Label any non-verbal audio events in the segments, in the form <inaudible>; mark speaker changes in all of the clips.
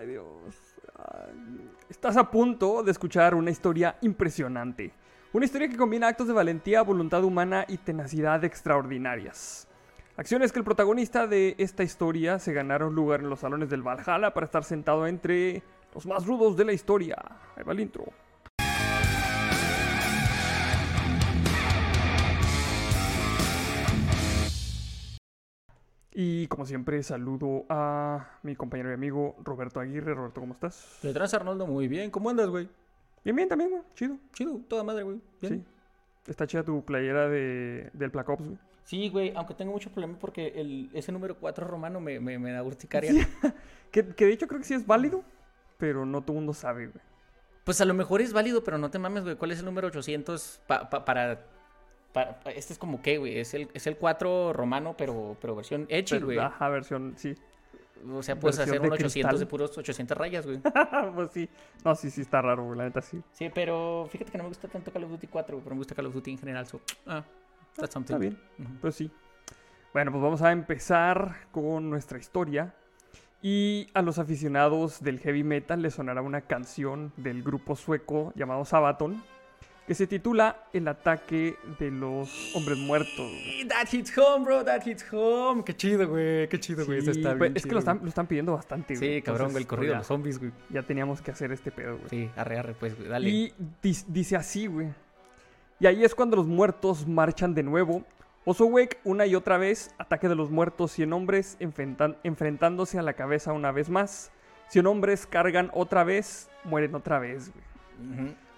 Speaker 1: Ay, Dios. Estás a punto de escuchar una historia impresionante. Una historia que combina actos de valentía, voluntad humana y tenacidad extraordinarias. Acciones que el protagonista de esta historia se ganaron lugar en los salones del Valhalla para estar sentado entre los más rudos de la historia. Ahí va el intro. Y como siempre, saludo a mi compañero y amigo Roberto Aguirre. Roberto, ¿cómo estás?
Speaker 2: Detrás Arnoldo, muy bien. ¿Cómo andas, güey?
Speaker 1: Bien, bien, también, güey. Chido.
Speaker 2: Chido, toda madre, güey. Bien.
Speaker 1: Sí. Está chida tu playera de, del Black Ops, güey.
Speaker 2: Sí, güey, aunque tengo mucho problema porque el, ese número 4 romano me, me, me da urticaria.
Speaker 1: Sí. <laughs> que, que de hecho creo que sí es válido, pero no todo el mundo sabe, güey.
Speaker 2: Pues a lo mejor es válido, pero no te mames, güey. ¿Cuál es el número 800 pa- pa- para, para, Este es como qué, güey. Es el, es el 4 romano, pero, pero versión edgy, güey.
Speaker 1: Ajá, versión, sí.
Speaker 2: O sea, puedes hacer
Speaker 1: de
Speaker 2: un 800
Speaker 1: cristal.
Speaker 2: de puros 800 rayas, güey. <laughs>
Speaker 1: pues sí. No, sí, sí está raro, güey. La neta sí.
Speaker 2: Sí, pero fíjate que no me gusta tanto Call of Duty 4, güey. Pero me gusta Call of Duty en general. So, ah, that's something.
Speaker 1: Está bien.
Speaker 2: Ujú.
Speaker 1: Pues sí. Bueno, pues vamos a empezar con nuestra historia. Y a los aficionados del heavy metal les sonará una canción del grupo sueco llamado Sabaton que se titula El ataque de los hombres muertos. güey.
Speaker 2: That hits home, bro. That hits home. Qué chido, güey. Qué chido, güey.
Speaker 1: Sí,
Speaker 2: está bien
Speaker 1: es que lo están, lo están pidiendo bastante, güey.
Speaker 2: Sí, cabrón. El corrido de los zombies, güey.
Speaker 1: ya, teníamos que hacer este pedo, güey.
Speaker 2: Sí, arre, arre, pues, güey. Dale.
Speaker 1: Y dice así, güey. Y ahí es cuando los muertos marchan de nuevo. Osowek una y otra vez, ataque de los muertos 100 hombres enfrentan- enfrentándose a la cabeza una vez más. 100 hombres cargan otra vez, mueren otra vez, güey.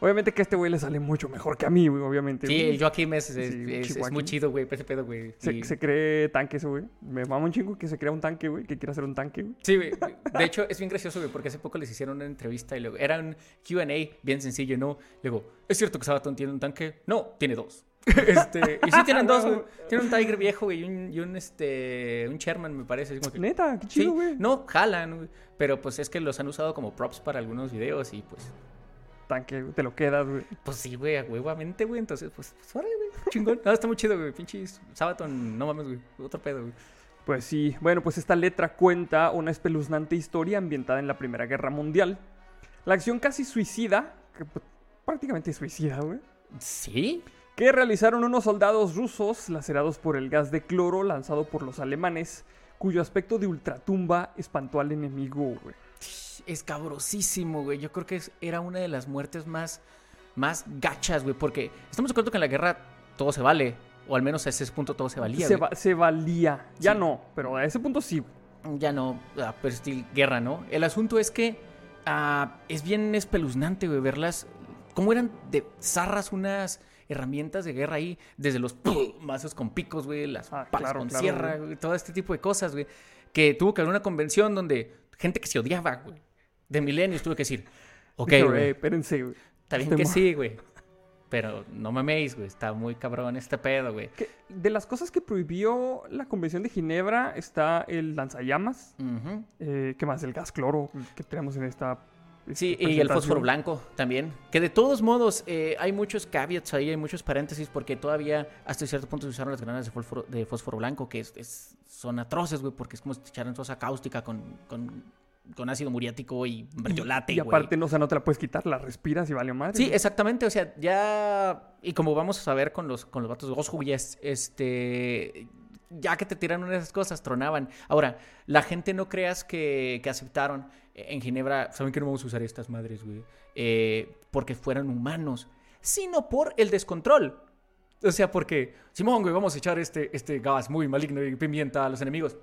Speaker 1: Obviamente que a este güey le sale mucho mejor que a mí, güey, obviamente.
Speaker 2: Sí, el Joaquim es, es,
Speaker 1: Sí,
Speaker 2: es- es
Speaker 1: Chihuahua.
Speaker 2: muy chido, güey, ese pedo, güey.
Speaker 1: Se,
Speaker 2: Y-
Speaker 1: se cree tanque ese, güey. Me mama un chingo que se crea un tanque, güey, que quiere hacer un tanque, güey.
Speaker 2: Sí, güey. De hecho, es bien gracioso, güey, porque hace poco les hicieron una entrevista y luego era un QA bien sencillo, ¿no? Luego, ¿es cierto que Sabaton tiene un tanque? No, tiene dos. <laughs> Este, y sí tienen <laughs> dos, güey. Tiene un Tiger viejo, güey, y un, y un, este, un Sherman, me parece. así como que-
Speaker 1: Neta, qué chido, güey.
Speaker 2: no, jalan, güey. Pero pues es que los han usado como props para algunos videos y pues,
Speaker 1: Tanque, te lo quedas, güey.
Speaker 2: pues sí, güey, a huevamente, güey. Entonces, pues, pues órale, güey, chingón. No, está muy chido, güey. Pinches Sabaton, no mames, güey. Otro pedo, güey.
Speaker 1: Pues sí, bueno, pues esta letra cuenta una espeluznante historia ambientada en la Primera Guerra Mundial. La acción casi suicida, que pues, prácticamente suicida, güey,
Speaker 2: ¿Sí?
Speaker 1: que realizaron unos soldados rusos lacerados por el gas de cloro lanzado por los alemanes, cuyo aspecto de ultratumba espantó al enemigo, güey.
Speaker 2: Es cabrosísimo, güey. Yo creo que era una de las muertes más, más gachas, güey. Porque estamos de acuerdo que en la guerra todo se vale. O al menos a ese punto todo se valía,
Speaker 1: Se, va- se valía, ya
Speaker 2: Sí.
Speaker 1: no, pero a ese punto sí.
Speaker 2: Ya no, ah, pero still, guerra, ¿no? El asunto es que ah, es bien espeluznante, güey, verlas. Cómo eran de zarras unas herramientas de guerra ahí, desde los mazos con picos, güey, las
Speaker 1: Ah,
Speaker 2: palas
Speaker 1: claro,
Speaker 2: con
Speaker 1: claro,
Speaker 2: sierra,
Speaker 1: güey,
Speaker 2: todo este tipo de cosas, güey. Que tuvo que haber una convención donde gente que se odiaba, güey, de milenios tuvo que decir, <laughs> ok,
Speaker 1: Dije,
Speaker 2: güey,
Speaker 1: espérense, güey.
Speaker 2: está bien que sí, güey. Pero no maméis, güey, está muy cabrón este pedo, güey.
Speaker 1: Que de las cosas que prohibió la Convención de Ginebra está el lanzallamas. Eh, ¿Qué más? El gas cloro que tenemos en esta.
Speaker 2: Sí, y el fósforo blanco también. Que de todos modos, eh, hay muchos caveats ahí, hay muchos paréntesis, porque todavía hasta cierto punto se usaron las granadas de fósforo, de fósforo blanco, que es, es- son atroces, güey, porque es como si te echaran sosa cáustica con, con, con ácido muriático y mertiolate,
Speaker 1: Y
Speaker 2: güey.
Speaker 1: aparte, no, o sea, no te la puedes quitar, la respiras y vale madre.
Speaker 2: Sí,
Speaker 1: güey.
Speaker 2: exactamente, o sea, ya... Y como vamos a saber con los, con los vatos de Goshu, ya es, este... Ya que te tiran una de esas cosas, tronaban. Ahora, la gente no creas que, que aceptaron. En Ginebra, saben que no vamos a usar estas madres, güey. Eh, porque fueran humanos. Sino por el descontrol. O sea, porque, Simón, güey, vamos a echar este, este gas muy maligno y pimienta a los enemigos.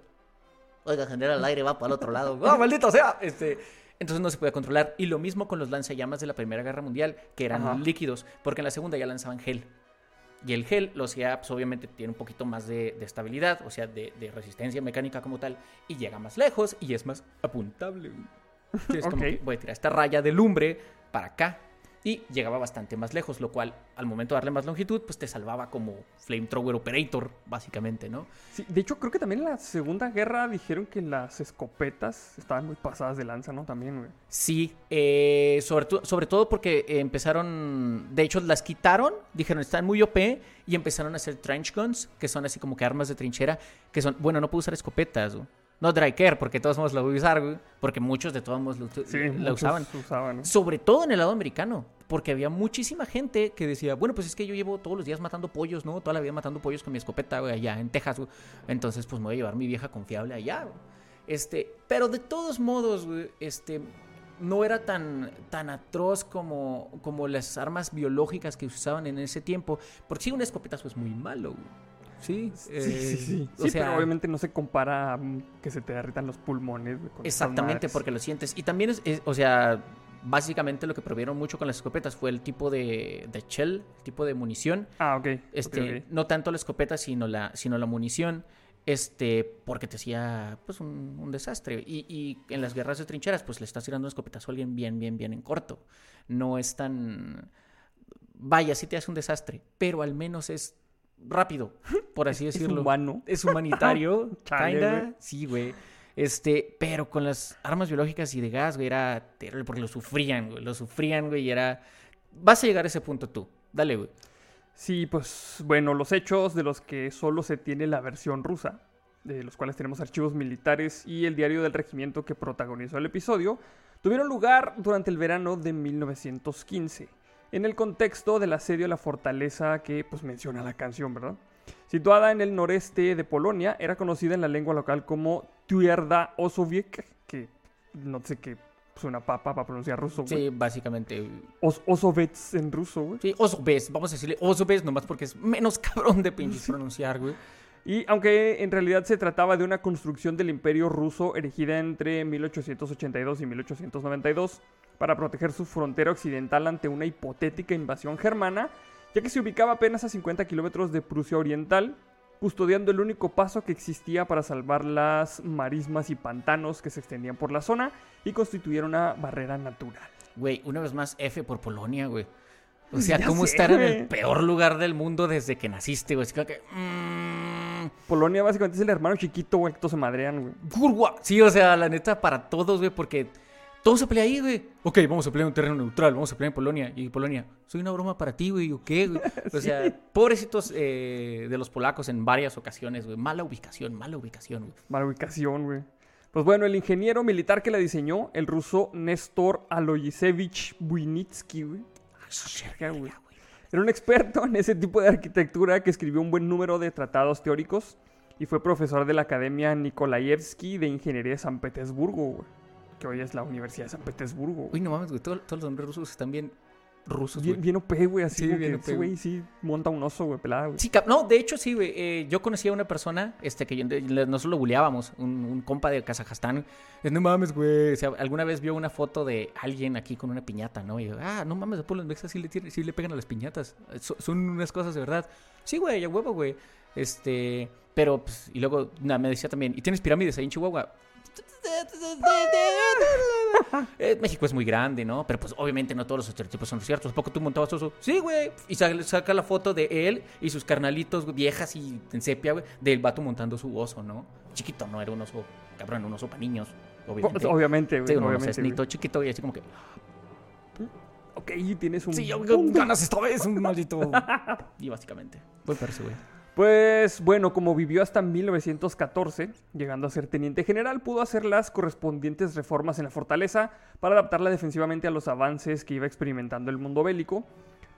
Speaker 2: Oiga, general, el aire va para el otro lado. ¡Ah, <laughs> maldito sea! Este, entonces no se podía controlar. Y lo mismo con los lanzallamas de la Primera Guerra Mundial, que eran
Speaker 1: Ajá.
Speaker 2: líquidos, porque en la segunda ya lanzaban gel. Y el gel, lo hacía, pues obviamente tiene un poquito más de, de estabilidad, o sea, de, de resistencia mecánica como tal, y llega más lejos y es más apuntable. Sí, es como que voy a tirar esta raya de lumbre para acá. Y llegaba bastante más lejos, lo cual al momento de darle más longitud, pues te salvaba como Flamethrower Operator, básicamente, ¿no?
Speaker 1: Sí, de hecho, creo que también en la Segunda Guerra dijeron que las escopetas estaban muy pasadas de lanza, ¿no? También, güey.
Speaker 2: Sí, eh, sobre, to- sobre todo porque empezaron, de hecho las quitaron, dijeron están muy OP y empezaron a hacer trench guns, que son así como que armas de trinchera, que son, bueno, no puedo usar escopetas, güey. No dry care, porque todos modos lo voy a usar, güey. Porque muchos de todos modos lo,
Speaker 1: Sí,
Speaker 2: usaban. Sobre todo en el lado americano. Porque había muchísima gente que decía, bueno, pues es que yo llevo todos los días matando pollos, ¿no? Toda la vida matando pollos con mi escopeta, güey, allá en Texas, güey. Entonces, pues me voy a llevar mi vieja confiable allá, güey. Este, pero de todos modos, güey, este, no era tan, tan atroz como, como las armas biológicas que usaban en ese tiempo. Porque sí, un escopetazo es muy malo, güey. Sí,
Speaker 1: Sí,
Speaker 2: eh,
Speaker 1: sí, sí.
Speaker 2: o
Speaker 1: Sí,
Speaker 2: sea,
Speaker 1: pero obviamente no se compara a que se te derritan los pulmones. con
Speaker 2: Exactamente, porque lo sientes. Y también es, es- o sea, básicamente lo que prohibieron mucho con las escopetas fue el tipo de, de shell, el tipo de munición.
Speaker 1: Ah, ok. ok,
Speaker 2: Este, no tanto la escopeta, sino la, sino la munición. Este, porque te hacía pues un, un desastre. Y, y en las guerras de trincheras, pues le estás tirando un escopetazo a alguien bien, bien, bien en corto. No es tan. Vaya, sí te hace un desastre, pero al menos es rápido, <laughs> por así
Speaker 1: Es
Speaker 2: decirlo.
Speaker 1: humano.
Speaker 2: Es <laughs> humanitario, <laughs> kinda. Sí, güey. Este, pero con las armas biológicas y de gas, güey, era terrible porque lo sufrían, güey. Lo sufrían, güey, y era. Vas a llegar a ese punto tú. Dale, güey.
Speaker 1: Sí, pues bueno, los hechos de los que solo se tiene la versión rusa, de los cuales tenemos archivos militares y el diario del regimiento que protagonizó el episodio, tuvieron lugar durante el verano de 1915, en el contexto del asedio a la fortaleza que pues menciona la canción, ¿verdad? Situada en el noreste de Polonia, era conocida en la lengua local como Tierda Osowiec, que no sé qué suena papa para pronunciar ruso, güey.
Speaker 2: Sí, básicamente.
Speaker 1: Os- Osovets en ruso, güey.
Speaker 2: Sí, Osobes, vamos a decirle Osobes nomás porque es menos <laughs> cabrón de pinches pronunciar, güey.
Speaker 1: Y aunque en realidad se trataba de una construcción del imperio ruso erigida entre 1882 y 1892 para proteger su frontera occidental ante una hipotética invasión germana, ya que se ubicaba apenas a 50 kilómetros de Prusia Oriental, custodiando el único paso que existía para salvar las marismas y pantanos que se extendían por la zona y constituían una barrera natural.
Speaker 2: Güey, una vez más, F por Polonia, güey. O <laughs> sea,
Speaker 1: Ya
Speaker 2: ¿cómo
Speaker 1: sé,
Speaker 2: estar en el peor lugar del mundo desde que naciste, güey? Es que... mm,
Speaker 1: Polonia básicamente es el hermano chiquito, güey, que todos se madrean, güey.
Speaker 2: Curwa. Sí, o sea, la neta, para todos, güey, porque todo se pelea ahí, güey. Ok, vamos a pelear en un terreno neutral, vamos a pelear en Polonia. Y Polonia, soy una broma para ti, güey, ¿o qué, güey? <laughs> O sea, pobrecitos eh, de los polacos en varias ocasiones, güey. Mala ubicación, mala ubicación, güey.
Speaker 1: Mala ubicación, güey. Pues bueno, el ingeniero militar que la diseñó, el ruso Néstor Aloyesevich Buinitsky, güey. Verga, güey. Era un experto en ese tipo de arquitectura que escribió un buen número de tratados teóricos y fue profesor de la Academia Nikolaevsky de Ingeniería de San Petersburgo, güey. Que hoy es la Universidad de San Petersburgo. güey.
Speaker 2: Uy, no mames, güey, todo- todos los hombres rusos están bien rusos,
Speaker 1: Bien,
Speaker 2: güey.
Speaker 1: bien OP, güey, así
Speaker 2: Sí,
Speaker 1: como
Speaker 2: bien
Speaker 1: que
Speaker 2: OP,
Speaker 1: güey sí monta un oso, güey, pelada, güey.
Speaker 2: Sí, no, de hecho sí, güey. Eh, yo conocí a una persona, este, que nosotros lo buleábamos, un, un compa de Kazajstán. Es, no mames, güey. O sea, alguna vez vio una foto de alguien aquí con una piñata, ¿no? Y yo, ah, no mames, después los mexas sí le, tiran- sí le pegan a las piñatas. So- son unas cosas de verdad. Sí, güey, a huevo, güey. Este, pero, pues, y luego nada, me decía también, ¿y tienes pirámides ahí en Chihuahua? Eh, México es muy grande, ¿no? Pero pues obviamente no todos los estereotipos son ciertos. ¿A poco tú montabas oso? Sí, güey. Y sa- saca la foto de él y sus carnalitos viejas y en sepia, güey, del vato montando su oso, ¿no? Chiquito, no era un oso, cabrón, un oso para niños, obviamente.
Speaker 1: Pues, obviamente, güey.
Speaker 2: Sí, no
Speaker 1: obviamente,
Speaker 2: nito chiquito y así como que,
Speaker 1: Ok, tienes un
Speaker 2: sí, yo ganas esta vez, un maldito. <laughs> y básicamente, pues parece, güey.
Speaker 1: Pues bueno, como vivió hasta 1914, llegando a ser teniente general, pudo hacer las correspondientes reformas en la fortaleza para adaptarla defensivamente a los avances que iba experimentando el mundo bélico.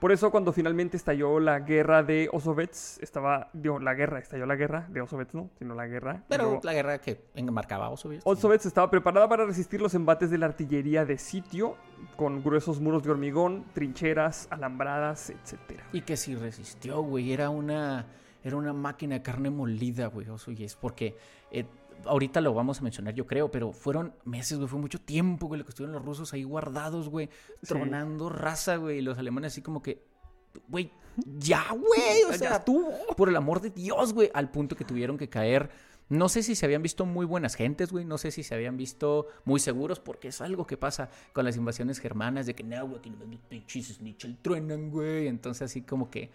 Speaker 1: Por eso cuando finalmente estalló la guerra de Osovets, estaba, digo, la guerra, estalló la guerra de Osovets, no, sino la guerra.
Speaker 2: Pero
Speaker 1: Luego,
Speaker 2: la guerra que enmarcaba oso, güey.
Speaker 1: Osovets estaba preparada para resistir los embates de la artillería de sitio, con gruesos muros de hormigón, trincheras, alambradas, etcétera.
Speaker 2: Y que si resistió, güey, era una, era una máquina de carne molida, güey, oso, y es porque eh, ahorita lo vamos a mencionar, yo creo, pero fueron meses, güey, fue mucho tiempo, güey, lo que estuvieron los rusos ahí guardados, güey,
Speaker 1: Sí.
Speaker 2: tronando raza, güey, y los alemanes así como que, güey, ya, güey, o sea,
Speaker 1: estuvo.
Speaker 2: por el amor de Dios, güey, al punto que tuvieron que caer. No sé si se habían visto muy buenas gentes, güey. No sé si se habían visto muy seguros, porque es algo que pasa con las invasiones germanas, de que no, güey, aquí no los pinches Snitchel truenan, güey. Entonces, así como que.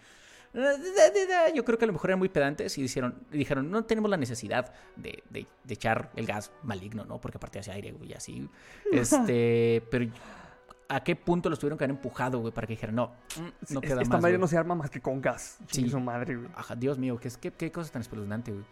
Speaker 2: Yo creo que a lo mejor eran muy pedantes y dijeron, dijeron no tenemos la necesidad de, de- de echar el gas maligno, ¿no? Porque aparte hace aire, güey, así. <laughs> Este, pero ¿a qué punto los tuvieron que haber empujado, güey, para que dijeran, no, mm, no queda
Speaker 1: Esta
Speaker 2: más,
Speaker 1: madre
Speaker 2: güey"?
Speaker 1: no se arma más que con gas.
Speaker 2: Sí.
Speaker 1: Su madre, güey.
Speaker 2: Ajá, Dios mío, qué, qué, qué cosa tan espeluznante, güey.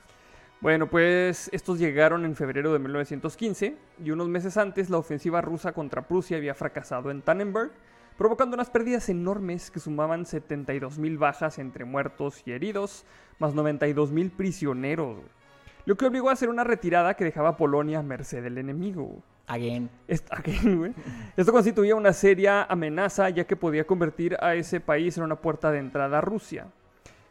Speaker 1: Bueno, pues estos llegaron en febrero de 1915 y unos meses antes la ofensiva rusa contra Prusia había fracasado en Tannenberg, provocando unas pérdidas enormes que sumaban 72.000 bajas entre muertos y heridos, más 92.000 prisioneros, lo que obligó a hacer una retirada que dejaba a Polonia a merced del enemigo.
Speaker 2: Again.
Speaker 1: Est- again, güey. Esto constituía una seria amenaza ya que podía convertir a ese país en una puerta de entrada a Rusia.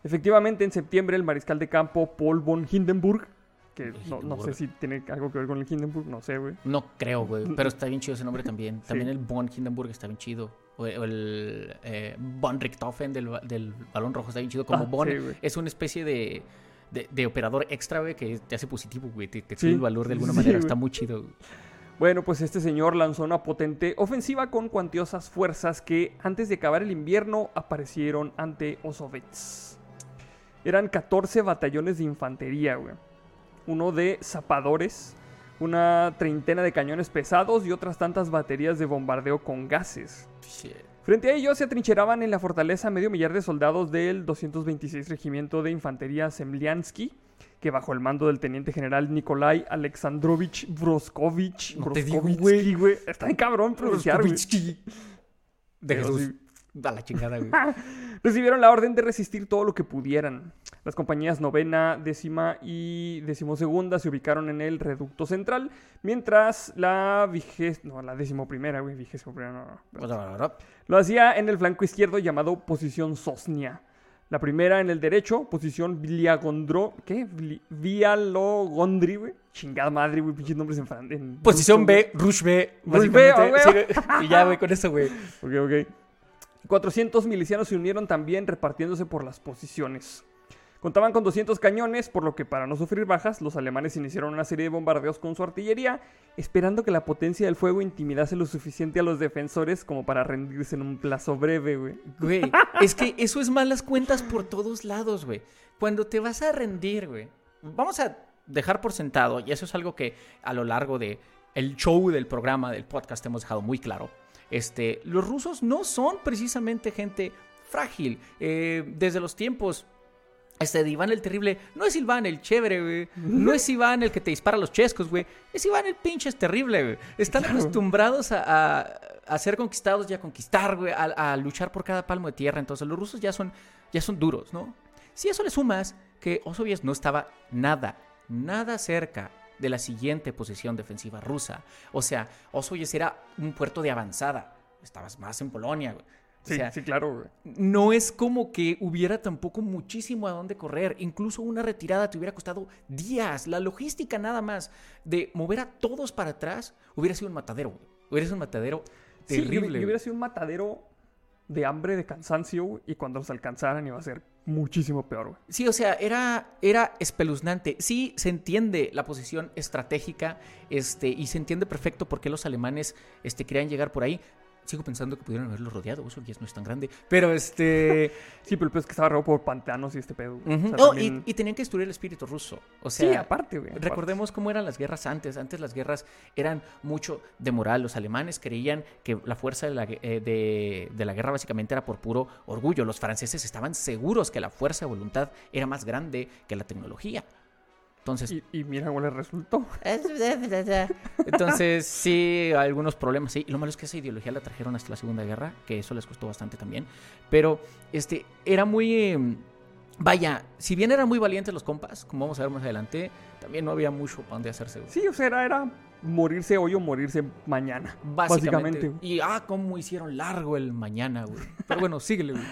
Speaker 1: Efectivamente, en septiembre el mariscal de campo Paul von Hindenburg, que no, no sé si tiene algo que ver con el Hindenburg, no sé, güey.
Speaker 2: No creo, güey. Pero está bien chido ese nombre también.
Speaker 1: Sí.
Speaker 2: También el Von Hindenburg está bien chido. O, el eh, Von Richthofen del, del balón rojo está bien chido. Como
Speaker 1: Ah,
Speaker 2: Von
Speaker 1: sí,
Speaker 2: es una especie de, de, de operador extra, güey, que te hace positivo, güey. Te, te
Speaker 1: Sí.
Speaker 2: sube el valor de alguna
Speaker 1: Sí,
Speaker 2: manera.
Speaker 1: güey.
Speaker 2: Está muy chido. güey.
Speaker 1: Bueno, pues este señor lanzó una potente ofensiva con cuantiosas fuerzas que antes de acabar el invierno aparecieron ante Osovets. Eran 14 batallones de infantería, güey. Uno de zapadores, una treintena de cañones pesados y otras tantas baterías de bombardeo con gases.
Speaker 2: Shit.
Speaker 1: Frente a ellos se atrincheraban en la fortaleza medio millar de soldados del 226 Regimiento de Infantería Semliansky, que bajo el mando del teniente general Nikolai Alexandrovich Broskovich,
Speaker 2: No
Speaker 1: güey, está en cabrón pronunciar, güey.
Speaker 2: De Jesús.
Speaker 1: sí.
Speaker 2: A la chingada, güey. <laughs>
Speaker 1: Recibieron la orden de resistir todo lo que pudieran. Las compañías novena, décima y decimosegunda se ubicaron en el reducto central, mientras la vigés... No, la decimoprimera, güey, vigésimo primera, no, no. Lo hacía en el flanco izquierdo llamado posición Sosnia. La primera en el derecho, posición Viliagondro... ¿Qué? Vialogondri, güey. Chingada madre, güey, pinches nombres en, fran- en
Speaker 2: Posición. B, Rush B.
Speaker 1: Rush B,
Speaker 2: Sí, y ya, güey, con eso, güey.
Speaker 1: Ok, ok. 400 milicianos se unieron también repartiéndose por las posiciones. Contaban con 200 cañones, por lo que para no sufrir bajas, los alemanes iniciaron una serie de bombardeos con su artillería, esperando que la potencia del fuego intimidase lo suficiente a los defensores como para rendirse en un plazo breve, güey.
Speaker 2: Güey, es que eso es malas cuentas por todos lados, güey. Cuando te vas a rendir, güey. Vamos a dejar por sentado, y eso es algo que a lo largo de show del programa, del podcast, hemos dejado muy claro. Este, los rusos no son precisamente gente frágil. Eh, desde los tiempos este de Iván el Terrible no es Iván el chévere, güey. No es Iván el que te dispara los chescos, güey. Es Iván el pinche es terrible, güey. Están
Speaker 1: Claro.
Speaker 2: acostumbrados a, a- a ser conquistados y a conquistar, güey. A, a luchar por cada palmo de tierra. Entonces los rusos ya son, ya son duros, ¿no? Si a eso le sumas que Osoviets no estaba nada, nada cerca de la siguiente posición defensiva rusa. O sea, Osoviets era un puerto de avanzada. Estabas más en Polonia, güey. O
Speaker 1: Sí,
Speaker 2: sea,
Speaker 1: sí, claro, güey.
Speaker 2: no es como que hubiera tampoco muchísimo a dónde correr. Incluso una retirada te hubiera costado días. La logística nada más de mover a todos para atrás hubiera sido un matadero. güey. Hubiera sido un matadero
Speaker 1: Sí,
Speaker 2: terrible.
Speaker 1: hubiera sido un matadero de hambre, de cansancio, y cuando los alcanzaran iba a ser muchísimo peor, güey.
Speaker 2: Sí, o sea, era, era espeluznante. Sí, se entiende la posición estratégica este, y se entiende perfecto por qué los alemanes este, querían llegar por ahí. Sigo pensando que pudieron haberlo rodeado. Eso ya no es tan grande. Pero este. <laughs>
Speaker 1: Sí, pero el es que estaba rodeado por pantanos y este pedo. O sea, también-
Speaker 2: y, y tenían que destruir el espíritu ruso. O
Speaker 1: Sí,
Speaker 2: sea,
Speaker 1: aparte, güey. aparte.
Speaker 2: Recordemos cómo eran las guerras antes. Antes las guerras eran mucho de moral. Los alemanes creían que la fuerza de la, eh, de, de la guerra básicamente era por puro orgullo. Los franceses estaban seguros que la fuerza de voluntad era más grande que la tecnología. Entonces,
Speaker 1: Y, y mira cómo le resultó.
Speaker 2: entonces sí, algunos problemas, sí. Y lo malo es que esa ideología la trajeron hasta la Segunda Guerra, que eso les costó bastante también. Pero este era muy... eh, vaya, si bien eran muy valientes los compas, como vamos a ver más adelante, también no había mucho para dónde hacerse.
Speaker 1: Sí, o sea, era, era morirse hoy o morirse mañana.
Speaker 2: Básicamente.
Speaker 1: Básicamente.
Speaker 2: Y ah, cómo hicieron largo el mañana, güey. Pero bueno, síguele, güey.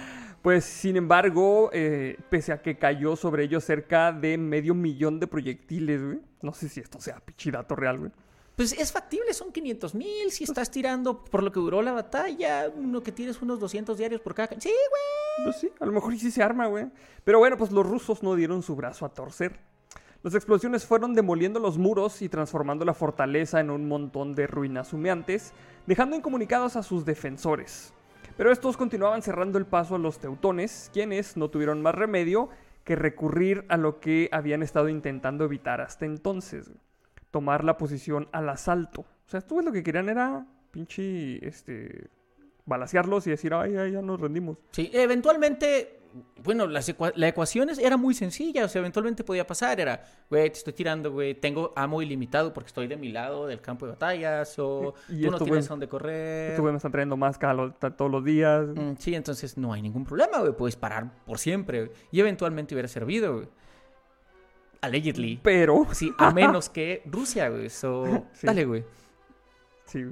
Speaker 1: Pues, sin embargo, eh, pese a que cayó sobre ellos cerca de medio millón de proyectiles, güey. No sé si esto sea pichidato real, güey.
Speaker 2: Pues es factible, son 500 mil. Si estás tirando por lo que duró la batalla, uno que tires unos 200 diarios por cada. ca- Sí, güey.
Speaker 1: Pues sí, a lo mejor sí se arma, güey. Pero bueno, pues los rusos no dieron su brazo a torcer. Las explosiones fueron demoliendo los muros y transformando la fortaleza en un montón de ruinas humeantes, dejando incomunicados a sus defensores. Pero estos continuaban cerrando el paso a los teutones, quienes no tuvieron más remedio que recurrir a lo que habían estado intentando evitar hasta entonces, tomar la posición al asalto. O sea, estos lo que querían era pinche, este, balasearlos y decir, ay, ay, ya nos rendimos.
Speaker 2: Sí, eventualmente bueno, las ecua- la ecuación es- era muy sencilla, o sea, eventualmente podía pasar, era, güey, te estoy tirando, güey, tengo amo ilimitado porque estoy de mi lado del campo de batallas, o
Speaker 1: Y
Speaker 2: tú no tienes
Speaker 1: güey,
Speaker 2: dónde correr.
Speaker 1: Güeyes me están trayendo más cada todos los días.
Speaker 2: Mm, Sí, entonces no hay ningún problema, güey, puedes parar por siempre, güey, y eventualmente hubiera servido, güey. Allegedly.
Speaker 1: Pero,
Speaker 2: Sí, a menos <laughs> que Rusia, güey, so,
Speaker 1: Sí.
Speaker 2: dale, güey.
Speaker 1: sí.